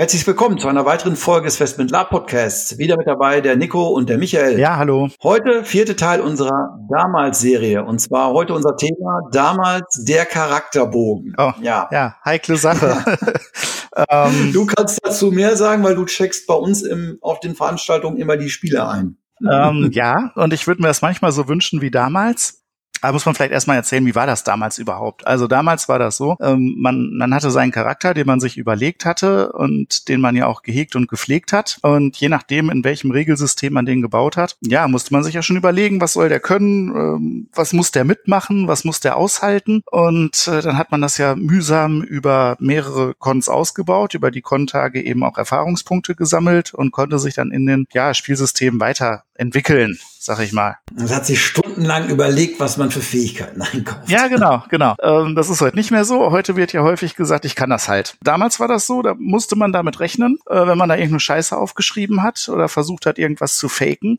Herzlich willkommen zu einer weiteren Folge des Festment Lab Podcasts. Wieder mit dabei der Nico und der Michael. Ja, hallo. Heute vierte Teil unserer Damals-Serie. Und zwar heute unser Thema Damals der Charakterbogen. Oh, ja. Ja, heikle Sache. ähm, du kannst dazu mehr sagen, weil du checkst bei uns im, auf den Veranstaltungen immer die Spiele ein. ähm, ja, und ich würde mir das manchmal so wünschen wie damals. Da muss man vielleicht erstmal erzählen, wie war das damals überhaupt? Also damals war das so, ähm, man, man hatte seinen Charakter, den man sich überlegt hatte und den man ja auch gehegt und gepflegt hat. Und je nachdem, in welchem Regelsystem man den gebaut hat, ja, musste man sich ja schon überlegen, was soll der können, ähm, was muss der mitmachen, was muss der aushalten. Und äh, dann hat man das ja mühsam über mehrere Cons ausgebaut, über die Con-Tage eben auch Erfahrungspunkte gesammelt und konnte sich dann in den ja, Spielsystemen weiterentwickeln sag ich mal. Das hat sich stundenlang überlegt, was man für Fähigkeiten einkauft. Ja, genau, genau. Ähm, das ist heute nicht mehr so. Heute wird ja häufig gesagt, ich kann das halt. Damals war das so, da musste man damit rechnen, äh, wenn man da irgendeine Scheiße aufgeschrieben hat oder versucht hat, irgendwas zu faken,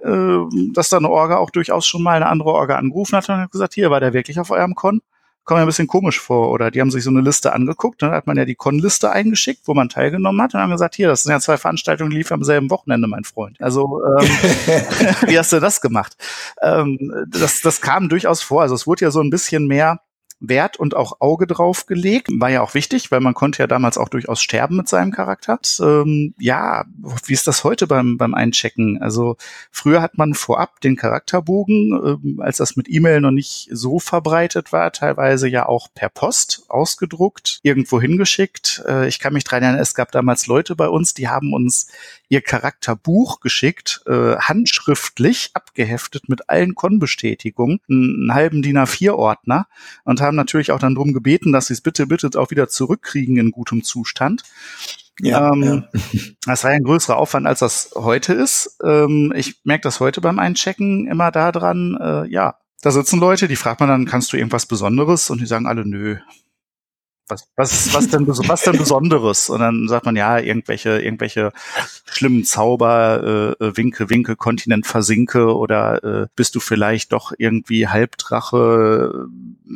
äh, dass da eine Orga auch durchaus schon mal eine andere Orga angerufen hat und hat gesagt, hier war der wirklich auf eurem Con? Kommt mir ein bisschen komisch vor. Oder die haben sich so eine Liste angeguckt, dann hat man ja die Con-Liste eingeschickt, wo man teilgenommen hat und haben gesagt, hier, das sind ja zwei Veranstaltungen, die liefen am selben Wochenende, mein Freund. Also ähm, wie hast du das gemacht? Ähm, das, das kam durchaus vor. Also es wurde ja so ein bisschen mehr Wert und auch Auge drauf gelegt. War ja auch wichtig, weil man konnte ja damals auch durchaus sterben mit seinem Charakter. Ähm, ja, wie ist das heute beim, beim Einchecken? Also früher hat man vorab den Charakterbogen, ähm, als das mit E-Mail noch nicht so verbreitet war, teilweise ja auch per Post ausgedruckt, irgendwo hingeschickt. Äh, ich kann mich dran erinnern, es gab damals Leute bei uns, die haben uns ihr Charakterbuch geschickt, äh, handschriftlich abgeheftet mit allen Konbestätigungen, einen halben DIN A4-Ordner und haben natürlich auch dann darum gebeten, dass sie es bitte, bitte auch wieder zurückkriegen in gutem Zustand. Ja, ähm, ja. Das war ja ein größerer Aufwand, als das heute ist. Ähm, ich merke das heute beim Einchecken immer daran, äh, ja, da sitzen Leute, die fragt man dann, kannst du irgendwas Besonderes? Und die sagen alle, nö, was, was, was denn, was denn Besonderes? Und dann sagt man ja, irgendwelche, irgendwelche schlimmen Zauber, äh, äh, Winke, Winke, Kontinent versinke oder äh, bist du vielleicht doch irgendwie Halbdrache,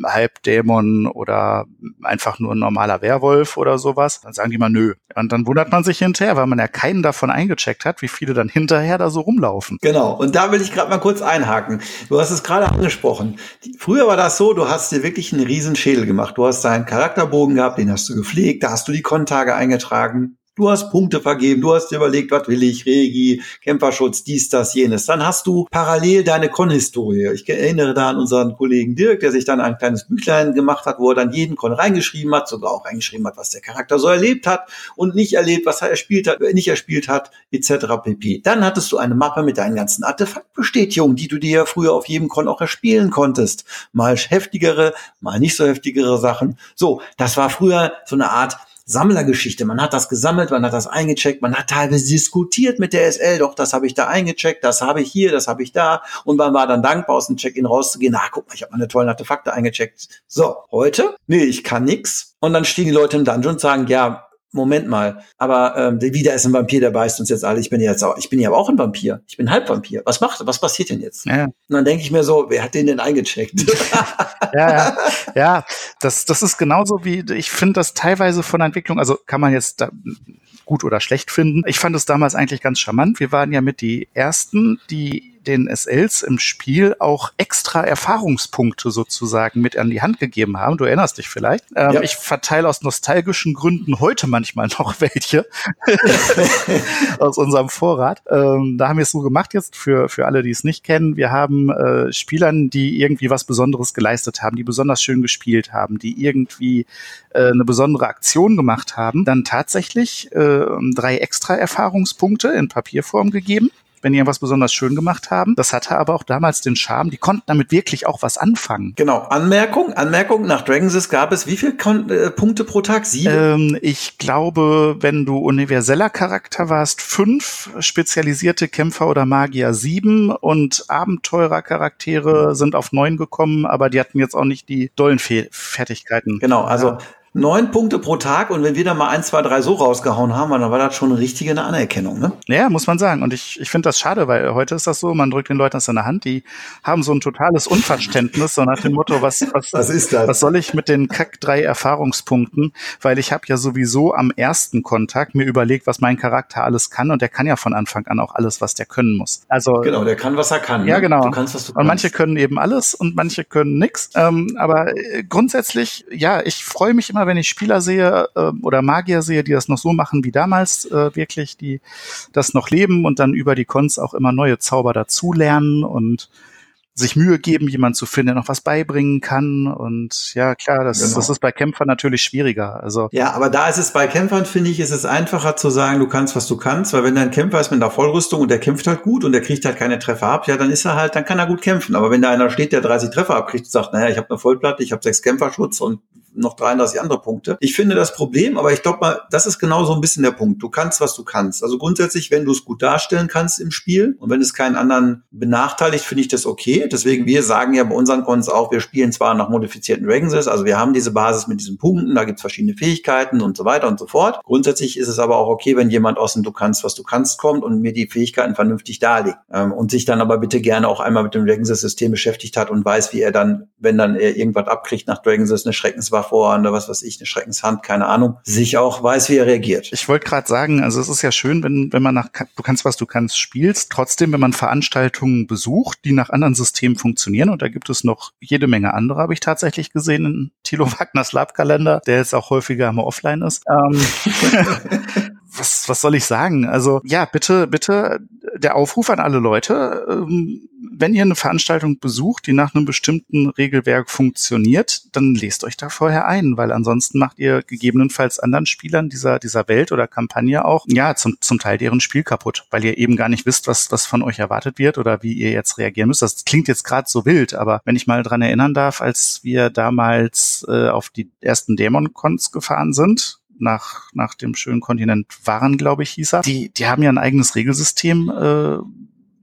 Halbdämon oder einfach nur ein normaler Werwolf oder sowas? Dann sagen die mal nö. Und dann wundert man sich hinterher, weil man ja keinen davon eingecheckt hat, wie viele dann hinterher da so rumlaufen. Genau. Und da will ich gerade mal kurz einhaken. Du hast es gerade angesprochen. Früher war das so, du hast dir wirklich einen riesen Schädel gemacht. Du hast deinen Charakterbogen gehabt, den hast du gepflegt, da hast du die Kontage eingetragen. Du hast Punkte vergeben, du hast dir überlegt, was will ich, Regi, Kämpferschutz, dies, das, jenes. Dann hast du parallel deine Con-Historie. Ich erinnere da an unseren Kollegen Dirk, der sich dann ein kleines Büchlein gemacht hat, wo er dann jeden Con reingeschrieben hat, sogar auch reingeschrieben hat, was der Charakter so erlebt hat und nicht erlebt, was er erspielt hat, nicht erspielt hat, etc. pp. Dann hattest du eine Mappe mit deinen ganzen Artefaktbestätigungen, die du dir ja früher auf jedem Con auch erspielen konntest. Mal heftigere, mal nicht so heftigere Sachen. So, das war früher so eine Art Sammlergeschichte. Man hat das gesammelt, man hat das eingecheckt, man hat teilweise diskutiert mit der SL, doch, das habe ich da eingecheckt, das habe ich hier, das habe ich da. Und man war dann dankbar, aus dem Check-in rauszugehen. Na, guck mal, ich habe meine tollen Artefakte eingecheckt. So, heute? Nee, ich kann nix. Und dann stehen die Leute im Dungeon und sagen, ja, Moment mal, aber ähm, wieder ist ein Vampir, der beißt uns jetzt alle. Ich bin ja jetzt auch, ich bin ja aber auch ein Vampir. Ich bin Halbvampir. Was macht, was passiert denn jetzt? Ja. Und dann denke ich mir so, wer hat den denn eingecheckt? ja, ja, ja, das, das ist genauso wie, ich finde das teilweise von der Entwicklung, also kann man jetzt da gut oder schlecht finden. Ich fand es damals eigentlich ganz charmant. Wir waren ja mit die ersten, die den SLs im Spiel auch extra Erfahrungspunkte sozusagen mit an die Hand gegeben haben. Du erinnerst dich vielleicht. Ähm, ja. Ich verteile aus nostalgischen Gründen heute manchmal noch welche aus unserem Vorrat. Ähm, da haben wir es so gemacht jetzt für, für alle, die es nicht kennen. Wir haben äh, Spielern, die irgendwie was Besonderes geleistet haben, die besonders schön gespielt haben, die irgendwie äh, eine besondere Aktion gemacht haben, dann tatsächlich äh, drei extra Erfahrungspunkte in Papierform gegeben wenn die irgendwas besonders schön gemacht haben. Das hatte aber auch damals den Charme, die konnten damit wirklich auch was anfangen. Genau, Anmerkung, Anmerkung, nach Dragonsys gab es wie viele Kon äh, Punkte pro Tag? Sieben? Ähm, ich glaube, wenn du universeller Charakter warst, fünf, spezialisierte Kämpfer oder Magier sieben und Abenteurercharaktere sind auf neun gekommen, aber die hatten jetzt auch nicht die dollen Fe Fertigkeiten. Genau, also ja neun Punkte pro Tag und wenn wir da mal ein, zwei, drei so rausgehauen haben, dann war das schon eine richtige Anerkennung, ne? Ja, muss man sagen. Und ich, ich finde das schade, weil heute ist das so, man drückt den Leuten das in der Hand, die haben so ein totales Unverständnis, so nach dem Motto, was, was, was, ist das? was soll ich mit den Kack drei Erfahrungspunkten? Weil ich habe ja sowieso am ersten Kontakt mir überlegt, was mein Charakter alles kann und der kann ja von Anfang an auch alles, was der können muss. Also Genau, der kann, was er kann. Ja, ne? genau. Du kannst, was du und manche können eben alles und manche können nix. Ähm, aber äh, grundsätzlich, ja, ich freue mich immer immer, wenn ich Spieler sehe äh, oder Magier sehe, die das noch so machen wie damals, äh, wirklich, die das noch leben und dann über die Cons auch immer neue Zauber dazulernen und sich Mühe geben, jemand zu finden, der noch was beibringen kann. Und ja, klar, das, genau. das ist bei Kämpfern natürlich schwieriger. Also ja, aber da ist es bei Kämpfern, finde ich, ist es einfacher zu sagen, du kannst, was du kannst, weil wenn dein Kämpfer ist mit einer Vollrüstung und der kämpft halt gut und der kriegt halt keine Treffer ab, ja, dann ist er halt, dann kann er gut kämpfen. Aber wenn da einer steht, der 30 Treffer abkriegt und sagt, naja, ich habe eine Vollplatte, ich habe sechs Kämpferschutz und noch 33 andere Punkte. Ich finde das Problem, aber ich glaube mal, das ist genau so ein bisschen der Punkt. Du kannst, was du kannst. Also grundsätzlich, wenn du es gut darstellen kannst im Spiel und wenn es keinen anderen benachteiligt, finde ich das okay. Deswegen, wir sagen ja bei unseren Cons auch, wir spielen zwar nach modifizierten Dragons, also wir haben diese Basis mit diesen Punkten, da gibt's verschiedene Fähigkeiten und so weiter und so fort. Grundsätzlich ist es aber auch okay, wenn jemand aus dem Du kannst, was du kannst kommt und mir die Fähigkeiten vernünftig darlegt ähm, und sich dann aber bitte gerne auch einmal mit dem Dragons-System beschäftigt hat und weiß, wie er dann, wenn dann er irgendwas abkriegt nach Dragons, eine Schreckenswaffe oder was weiß ich, eine Schreckenshand, keine Ahnung, sich auch weiß, wie er reagiert. Ich wollte gerade sagen, also es ist ja schön, wenn, wenn man nach du kannst, was du kannst, spielst, trotzdem, wenn man Veranstaltungen besucht, die nach anderen Systemen funktionieren, und da gibt es noch jede Menge andere, habe ich tatsächlich gesehen in Thilo Wagners Lab-Kalender, der jetzt auch häufiger mal offline ist. Ähm, was, was soll ich sagen? Also ja, bitte, bitte der Aufruf an alle Leute, ähm, wenn ihr eine Veranstaltung besucht, die nach einem bestimmten Regelwerk funktioniert, dann lest euch da vorher ein, weil ansonsten macht ihr gegebenenfalls anderen Spielern dieser, dieser Welt oder Kampagne auch, ja, zum, zum Teil deren Spiel kaputt, weil ihr eben gar nicht wisst, was, was von euch erwartet wird oder wie ihr jetzt reagieren müsst. Das klingt jetzt gerade so wild, aber wenn ich mal dran erinnern darf, als wir damals äh, auf die ersten Dämon-Cons gefahren sind, nach, nach dem schönen Kontinent waren, glaube ich, hieß er. Die, die haben ja ein eigenes Regelsystem äh,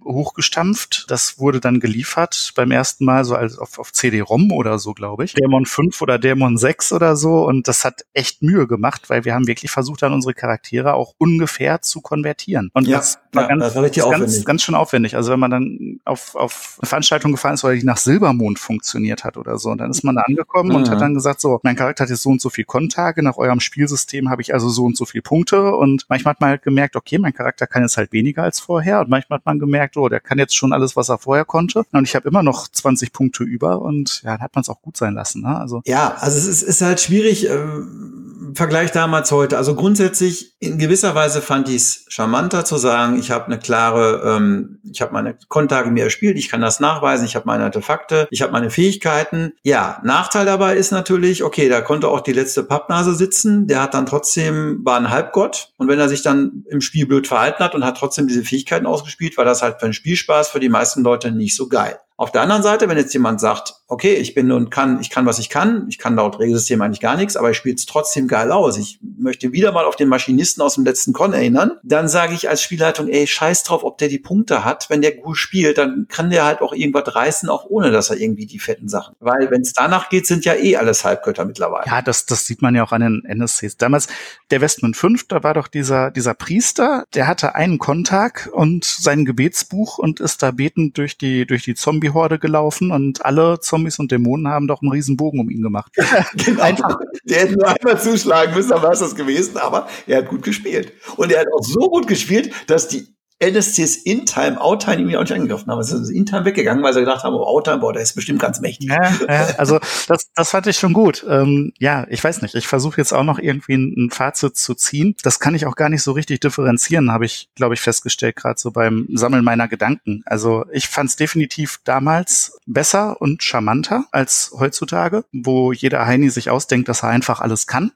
hochgestampft. Das wurde dann geliefert beim ersten Mal so als auf, auf CD-ROM oder so, glaube ich. Dämon 5 oder Dämon 6 oder so. Und das hat echt Mühe gemacht, weil wir haben wirklich versucht, dann unsere Charaktere auch ungefähr zu konvertieren. Und ja, das war ja, ganz, das war richtig ganz, aufwendig. ganz schön aufwendig. Also wenn man dann auf, auf eine Veranstaltung gefahren ist, weil die nach Silbermond funktioniert hat oder so, und dann ist man da angekommen mhm. und hat dann gesagt, so, mein Charakter hat jetzt so und so viel Kontage, nach eurem Spielsystem habe ich also so und so viel Punkte. Und manchmal hat man halt gemerkt, okay, mein Charakter kann jetzt halt weniger als vorher. Und manchmal hat man gemerkt, oh, der kann jetzt schon alles, was er vorher konnte. Und ich habe immer noch 20 Punkte über und ja, dann hat man es auch gut sein lassen. Ne? Also ja, also es ist, ist halt schwierig. Ähm Vergleich damals heute. Also grundsätzlich in gewisser Weise fand ich es charmanter zu sagen, ich habe eine klare, ähm, ich habe meine Kontage mir erspielt, ich kann das nachweisen, ich habe meine Artefakte, ich habe meine Fähigkeiten. Ja, Nachteil dabei ist natürlich, okay, da konnte auch die letzte Pappnase sitzen, der hat dann trotzdem, war ein Halbgott und wenn er sich dann im Spiel blöd verhalten hat und hat trotzdem diese Fähigkeiten ausgespielt, war das halt für den Spielspaß für die meisten Leute nicht so geil. Auf der anderen Seite, wenn jetzt jemand sagt, okay, ich bin und kann, ich kann, was ich kann, ich kann laut Regelsystem eigentlich gar nichts, aber ich spiele es trotzdem geil aus. Ich möchte wieder mal auf den Maschinisten aus dem letzten Con erinnern. Dann sage ich als Spielleitung, ey, scheiß drauf, ob der die Punkte hat. Wenn der gut spielt, dann kann der halt auch irgendwas reißen, auch ohne dass er irgendwie die fetten Sachen. Weil wenn es danach geht, sind ja eh alles Halbgötter mittlerweile. Ja, das, das sieht man ja auch an den NSCs. Damals, der Westman 5, da war doch dieser, dieser Priester, der hatte einen Kontakt und sein Gebetsbuch und ist da betend durch die, durch die Zombie Zombie-Horde gelaufen und alle Zombies und Dämonen haben doch einen riesen Bogen um ihn gemacht. genau. Einfach. Der hätte nur einmal zuschlagen müssen, dann war es das gewesen, aber er hat gut gespielt. Und er hat auch so gut gespielt, dass die NSCs In-Time, Outtime irgendwie auch nicht angegriffen haben. Es ist In-Time weggegangen, weil sie gedacht haben, oh, Outtime, boah, der ist bestimmt ganz mächtig. Ja, ja also das, das fand ich schon gut. Ähm, ja, ich weiß nicht. Ich versuche jetzt auch noch irgendwie ein, ein, Fazit zu ziehen. Das kann ich auch gar nicht so richtig differenzieren, habe ich, glaube ich, festgestellt, gerade so beim Sammeln meiner Gedanken. Also ich fand es definitiv damals besser und charmanter als heutzutage, wo jeder Heini sich ausdenkt, dass er einfach alles kann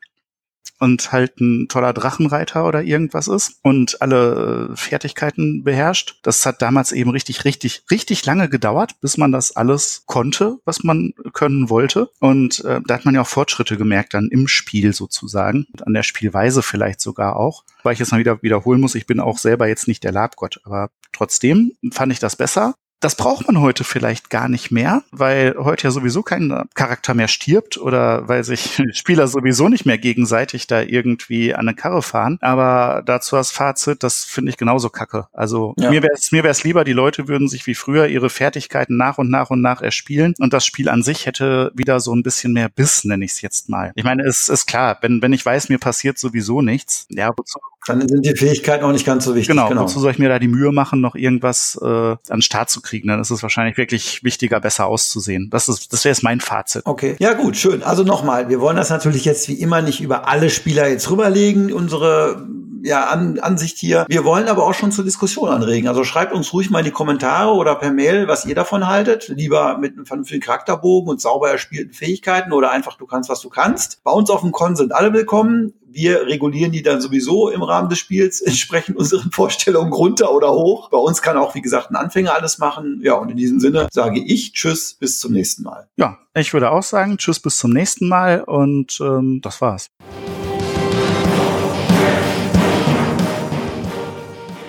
und halt ein toller Drachenreiter oder irgendwas ist und alle äh, Fertigkeiten beherrscht. Das hat damals eben richtig, richtig, richtig lange gedauert, bis man das alles konnte, was man können wollte. Und äh, da hat man ja auch Fortschritte gemerkt dann im Spiel sozusagen und an der Spielweise vielleicht sogar auch. Weil ich jetzt mal wieder wiederholen muss, ich bin auch selber jetzt nicht der Labgott, aber trotzdem fand ich das besser. Das braucht man heute vielleicht gar nicht mehr, weil heute ja sowieso kein Charakter mehr stirbt oder weil sich Spieler sowieso nicht mehr gegenseitig da irgendwie an eine Karre fahren. Aber dazu als Fazit, das finde ich genauso kacke. Also ja. mir wäre es mir wär's lieber, die Leute würden sich wie früher ihre Fertigkeiten nach und nach und nach erspielen und das Spiel an sich hätte wieder so ein bisschen mehr Biss, nenne ich es jetzt mal. Ich meine, es ist klar, wenn, wenn ich weiß, mir passiert sowieso nichts, ja, wozu dann sind die Fähigkeiten auch nicht ganz so wichtig. Genau, genau. wozu soll ich mir da die Mühe machen, noch irgendwas äh, an den Start zu kriegen? Dann ist es wahrscheinlich wirklich wichtiger, besser auszusehen. Das ist, das wäre jetzt mein Fazit. Okay, ja gut, schön. Also nochmal, wir wollen das natürlich jetzt wie immer nicht über alle Spieler jetzt rüberlegen, unsere ja, An Ansicht hier. Wir wollen aber auch schon zur Diskussion anregen. Also schreibt uns ruhig mal in die Kommentare oder per Mail, was ihr davon haltet. Lieber mit einem vernünftigen Charakterbogen und sauber erspielten Fähigkeiten oder einfach du kannst, was du kannst. Bei uns auf dem Con sind alle willkommen. Wir regulieren die dann sowieso im Rahmen des Spiels entsprechend unseren Vorstellungen runter oder hoch. Bei uns kann auch, wie gesagt, ein Anfänger alles machen. Ja, und in diesem Sinne sage ich Tschüss, bis zum nächsten Mal. Ja, ich würde auch sagen Tschüss, bis zum nächsten Mal und ähm, das war's.